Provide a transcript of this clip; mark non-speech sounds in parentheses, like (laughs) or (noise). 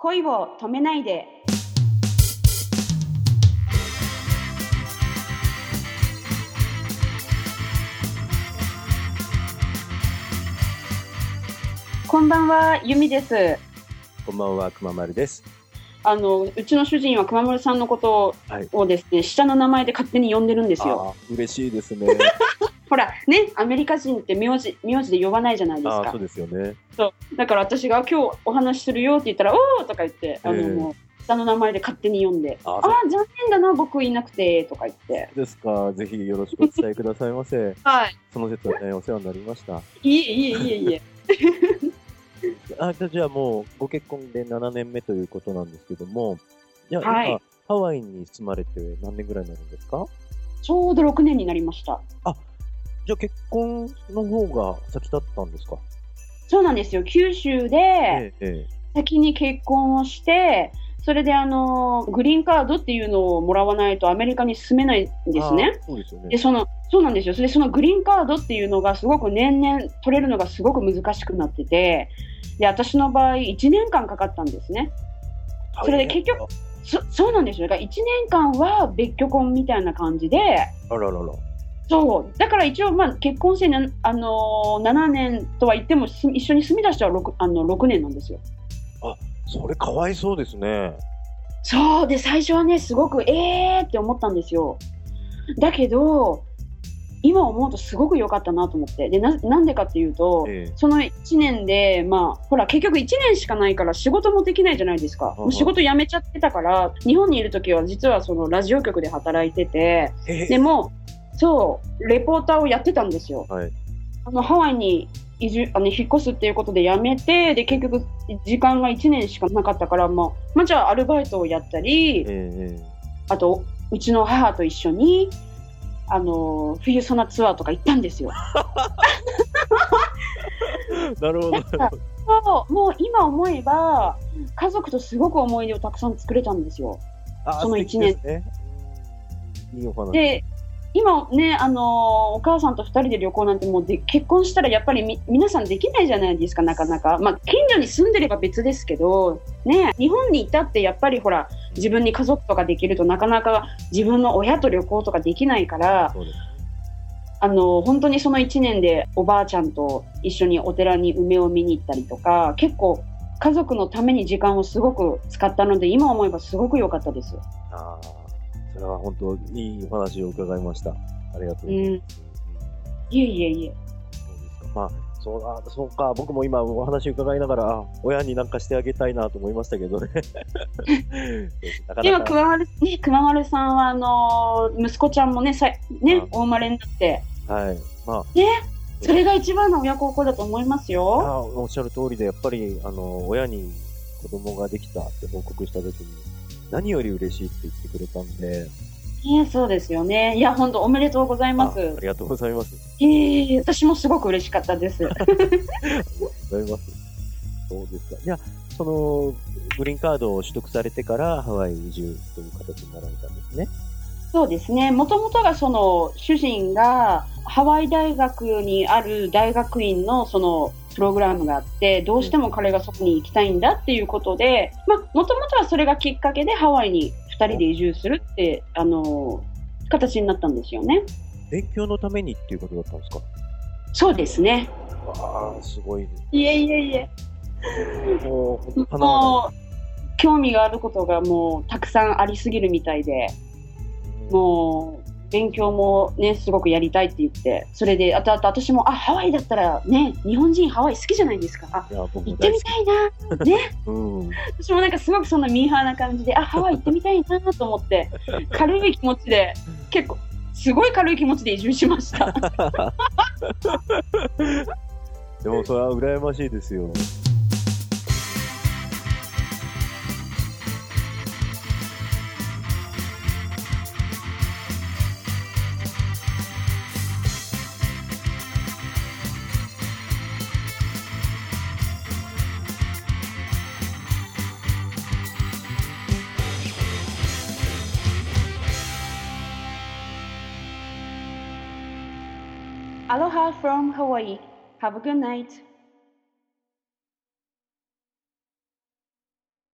恋を止めないで。こんばんは、ゆみです。こんばんは、くままるです。あの、うちの主人は熊丸さんのことはいをですね、下の名前で勝手に呼んでるんですよ。嬉しいですね。(laughs) ほら、ね、アメリカ人って名字、名字で呼ばないじゃないですかそう。ですよね。だから私が今日お話しするよって言ったら、おーとか言って、あの、ええもう、下の名前で勝手に呼んで、ああ残念だな、僕いなくて、とか言って。そうですか。ぜひよろしくお伝えくださいませ。(laughs) はい。その説はね、お世話になりました。いえいえいえいえ。(laughs) あじゃあじゃあもう、ご結婚で7年目ということなんですけども、じゃあ、はい今、ハワイに住まれて何年ぐらいになるんですか？ちょうど6年になりました。じゃあ結婚の方が先だったんですか？そうなんですよ。九州で先に結婚をして、それであの、グリーンカードっていうのをもらわないとアメリカに住めないんえですね。そうですよねで、。その、そうなんですよ。それでそのグリーンカードっていうのがすごく年々取れるのがすごく難しくなってて、で、私の場合1年間かかったんですね。それで結局そそうなんですよ。だから1年間は別居婚みたいな感じで、あららら。そう。だから一応、まあ、結婚してな、あのー7年とは言っても、す一緒に住み出しては 6, あの6年なんですよ。それかわいそうですね。そう。で、最初はね、すごく、えーって思ったんですよ。だけど、今思うとすごく良かったなと思って。で、ななんでかっていうと、ええその1年で、まあ、ほら、結局1年しかないから仕事もできないじゃないですか。うんもう仕事辞めちゃってたから、日本にいる時は実はそのラジオ局で働いてて、えでも、そう、レポーターをやってたんですよ。はい。あのハワイに移住あの引っ越すっていうことで辞めて、で、結局、時間が1年しかなかったから、まあ、まあ、じゃあアルバイトをやったりえ、ええあと、うちの母と一緒に、あの、冬ソナツアーとか行ったんですよ。え (laughs) なるほど。そうもう今思えば、家族とすごく思い出をたくさん作れたんですよ。あその素敵一年ですね。今ね、あのお母さんと2人で旅行なんてもうで結婚したらやっぱりみ皆さんできないじゃないですか、なかなか。まあ、近所に住んでれば別ですけど、ね、日本にいたってやっぱりほら、自分に家族とかできるとなかなか自分の親と旅行とかできないから。あの本当にその1年でおばあちゃんと一緒にお寺に梅を見に行ったりとか、結構家族のために時間をすごく使ったので、今思えばすごく良かったです。ああ、それは本当いいお話を伺いました。ありがとうございます。いえいえいえ。そうですか。まあ、そうあそうか、僕も今お話伺いながら、あ親になんかしてあげたいなと思いましたけどね。なか今、なか、熊丸、ね、熊丸さんは、あのー息子ちゃんもね、さいねあ、お生まれになって、はい。まあ、ね、それが一番の親孝行だと思いますよ。あおっしゃる通りで、やっぱり、あの、親に子供ができたって報告したときに、何より嬉しいって言ってくれたんで、ね、そうですよね。いや、本当おめでとうございます。あありがとうございます。ええ私もすごく嬉しかったです。ありがとうございます。そうですか。じゃあ、その、グリーンカードを取得されてからハワイ移住という形になられたんですね。そうですね。もともとがその、主人がハワイ大学にある大学院のその、プログラムがあって、どうしても彼がそこに行きたいんだっていうことで、まあ、もともとはそれがきっかけでハワイに2人で移住するって、あの、形になったんですよね。勉強のためにっていうことだったんですか？そうですね。ああ、すごいです。いえいえいえ。もう、もう、興味があることがもうたくさんありすぎるみたいで、もう、勉強もね、すごくやりたいって言って、それで、あとあと私も、あ、ハワイだったらね、日本人ハワイ好きじゃないですか。あ、行ってみ。たいな。ね。(laughs) うん。私もなんかすごくそんなミーハーな感じで、あ、ハワイ行ってみたいなと思って、軽い気持ちで、結構、すごい軽い気持ちで移住しました。(laughs) でも、それは羨ましいですよ。Aloha from Hawaii. Have a good night.